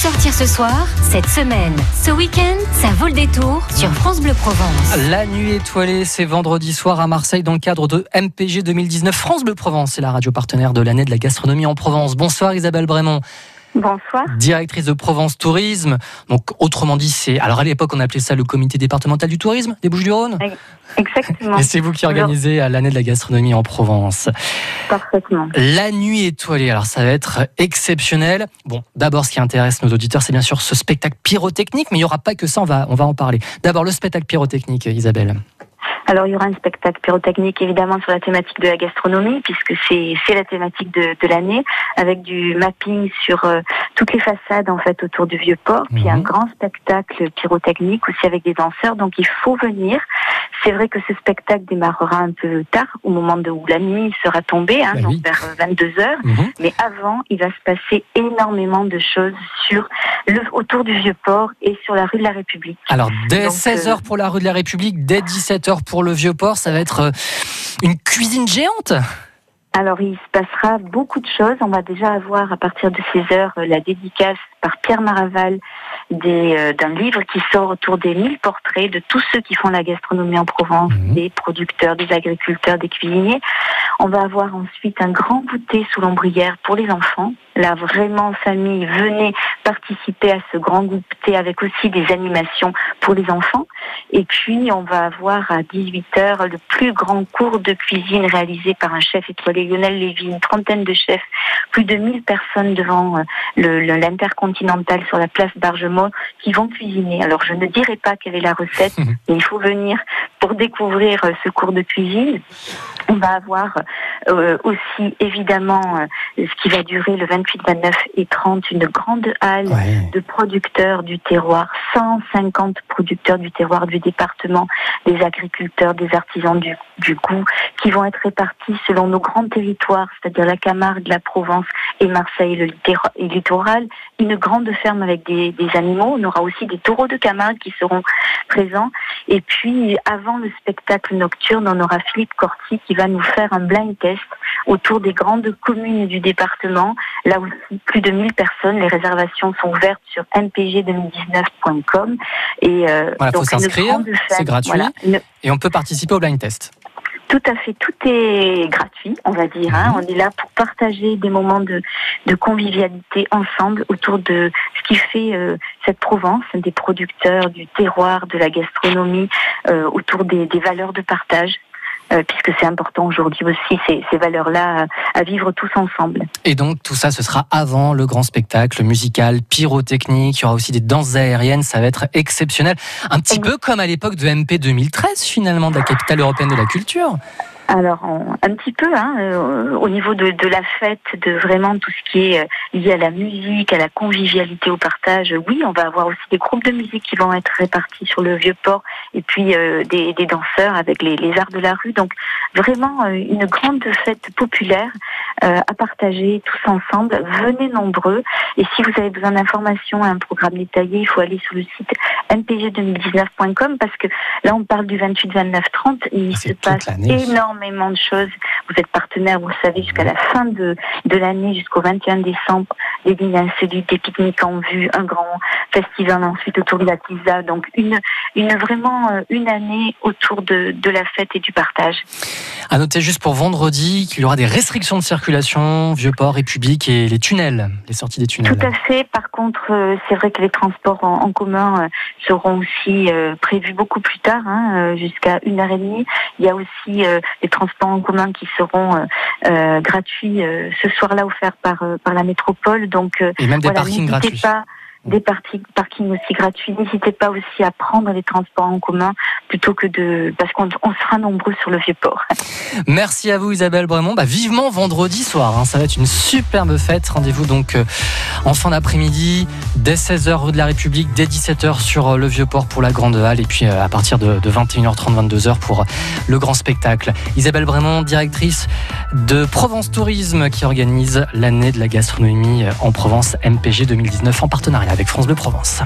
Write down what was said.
sortir ce soir, cette semaine, ce week-end, ça vaut le détour sur France Bleu Provence. La nuit étoilée, c'est vendredi soir à Marseille dans le cadre de MPG 2019. France Bleu Provence, c'est la radio partenaire de l'année de la gastronomie en Provence. Bonsoir Isabelle Brémond. Bonsoir. Directrice de Provence Tourisme. Donc, autrement dit, c'est. Alors, à l'époque, on appelait ça le comité départemental du tourisme des Bouches-du-Rhône. Exactement. Et c'est vous qui organisez l'année de la gastronomie en Provence. Parfaitement. La nuit étoilée. Alors, ça va être exceptionnel. Bon, d'abord, ce qui intéresse nos auditeurs, c'est bien sûr ce spectacle pyrotechnique, mais il n'y aura pas que ça. On va, on va en parler. D'abord, le spectacle pyrotechnique, Isabelle. Alors il y aura un spectacle pyrotechnique évidemment sur la thématique de la gastronomie puisque c'est c'est la thématique de, de l'année avec du mapping sur euh, toutes les façades en fait autour du vieux port puis un Mhm. grand spectacle pyrotechnique aussi avec des danseurs donc il faut venir. C'est vrai que ce spectacle démarrera un peu tard au moment de, où la nuit sera tombée hein, Bah donc oui. vers 22 heures Mhm. mais avant il va se passer énormément de choses sur le autour du vieux port et sur la rue de la République. Alors, dès Donc, 16h euh, pour la rue de la République, dès 17h pour le Vieux-Port, ça va être euh, une cuisine géante? Alors, il se passera beaucoup de choses. On va déjà avoir à partir de 16 heures euh, la dédicace par Pierre Maraval euh, d'un livre qui sort autour des 1000 portraits de tous ceux qui font la gastronomie en Provence, Mhm. des producteurs, des agriculteurs, des cuisiniers. On va avoir ensuite un grand goûter sous l'ombrière pour les enfants. Là, vraiment, famille, venez participer à ce grand goûter avec aussi des animations pour les enfants. Et puis, on va avoir à 18h le plus grand cours de cuisine réalisé par un chef étoilé, Lionel Lévy, une trentaine de chefs, plus de 1000 personnes devant euh, l'intercontinental sur la place Bargemont qui vont cuisiner. Alors, je ne dirai pas quelle est la recette, mais il faut venir pour découvrir euh, ce cours de cuisine. On va avoir euh, aussi, évidemment, euh, ce qui va durer le 28, 29 et 30, une grande halle Ouais. de producteurs du terroir, 150 producteurs du terroir du département, des agriculteurs, des artisans du, du goût, qui vont être répartis selon nos grands territoires, c'est-à-dire la Camargue, la Provence et Marseille, le et littoral. Une grande ferme avec des, des animaux. On aura aussi des taureaux de Camargue qui seront présents. Et puis, avant le spectacle nocturne, on aura Philippe Corti qui va nous faire un blind test autour des grandes communes du département. Là aussi, plus de 1000 personnes. Les réservations sont ouvertes sur mpg2019.com. Et euh, Voilà, faut donc une s'inscrire, c'est gratuit. Voilà, une- Et on peut participer au blind test. tout à fait, tout est gratuit, on va dire. hein. Mhm. On est là pour partager des moments de, de convivialité ensemble autour de ce qui fait euh, cette Provence, des producteurs, du terroir, de la gastronomie, euh, autour des, des valeurs de partage. Euh, puisque c'est important aujourd'hui aussi ces, ces valeurs-là à, à vivre tous ensemble. Et donc, tout ça, ce sera avant le grand spectacle musical, pyrotechnique. Il y aura aussi des danses aériennes. Ça va être exceptionnel. Un petit peu comme à l'époque de MP 2013, finalement, de la capitale européenne de la culture. Alors, un petit peu, hein, euh, au niveau de, la fête, de vraiment tout ce qui est euh, lié à la musique, à la convivialité, au partage. Oui, on va avoir aussi des groupes de musique qui vont être répartis sur le vieux port, et puis euh, des, danseurs avec les, les arts de la rue. Donc, vraiment une grande fête populaire à partager tous ensemble. Venez nombreux. Et si vous avez besoin d'informations, un programme détaillé, il faut aller sur le site mpg2019.com parce que là, on parle du 28, 29, 30. Il se passe énormément de choses. Vous êtes partenaire, vous le savez, jusqu'à la fin de, de l'année, jusqu'au 21 décembre, des dîners insolites, des pique-niques en vue, un grand festival ensuite autour de la pizza. Donc, une, une vraiment euh, une année autour de, de la fête et du partage. À noter juste pour vendredi qu'il y aura des restrictions de circulation, Vieux-Port, République et les tunnels, les sorties des tunnels. Tout à fait. Par contre, euh, c'est vrai que les transports en, en commun euh, seront aussi prévus beaucoup plus tard, hein, jusqu'à une heure et demie. Il y a aussi les transports en commun qui seront gratuits ce soir-là offerts par par la métropole. Donc Et même des voilà, parkings gratuits. pas des parkings aussi gratuits. N'hésitez pas aussi à prendre les transports en commun plutôt que de parce qu'on on sera nombreux sur le vieux port. Merci à vous Isabelle Bremont. Bah, vivement vendredi soir, hein. ça va être une superbe fête. Rendez-vous donc euh, en fin d'après-midi, dès 16h rue de la République, dès 17h sur euh, le Vieux-Port pour la Grande Halle et puis euh, à partir de, de 21h30, 22h pour le grand spectacle. Isabelle Bremont, directrice de Provence Tourisme qui organise l'année de la gastronomie en Provence MPG 2019 en partenariat avec France Bleu Provence.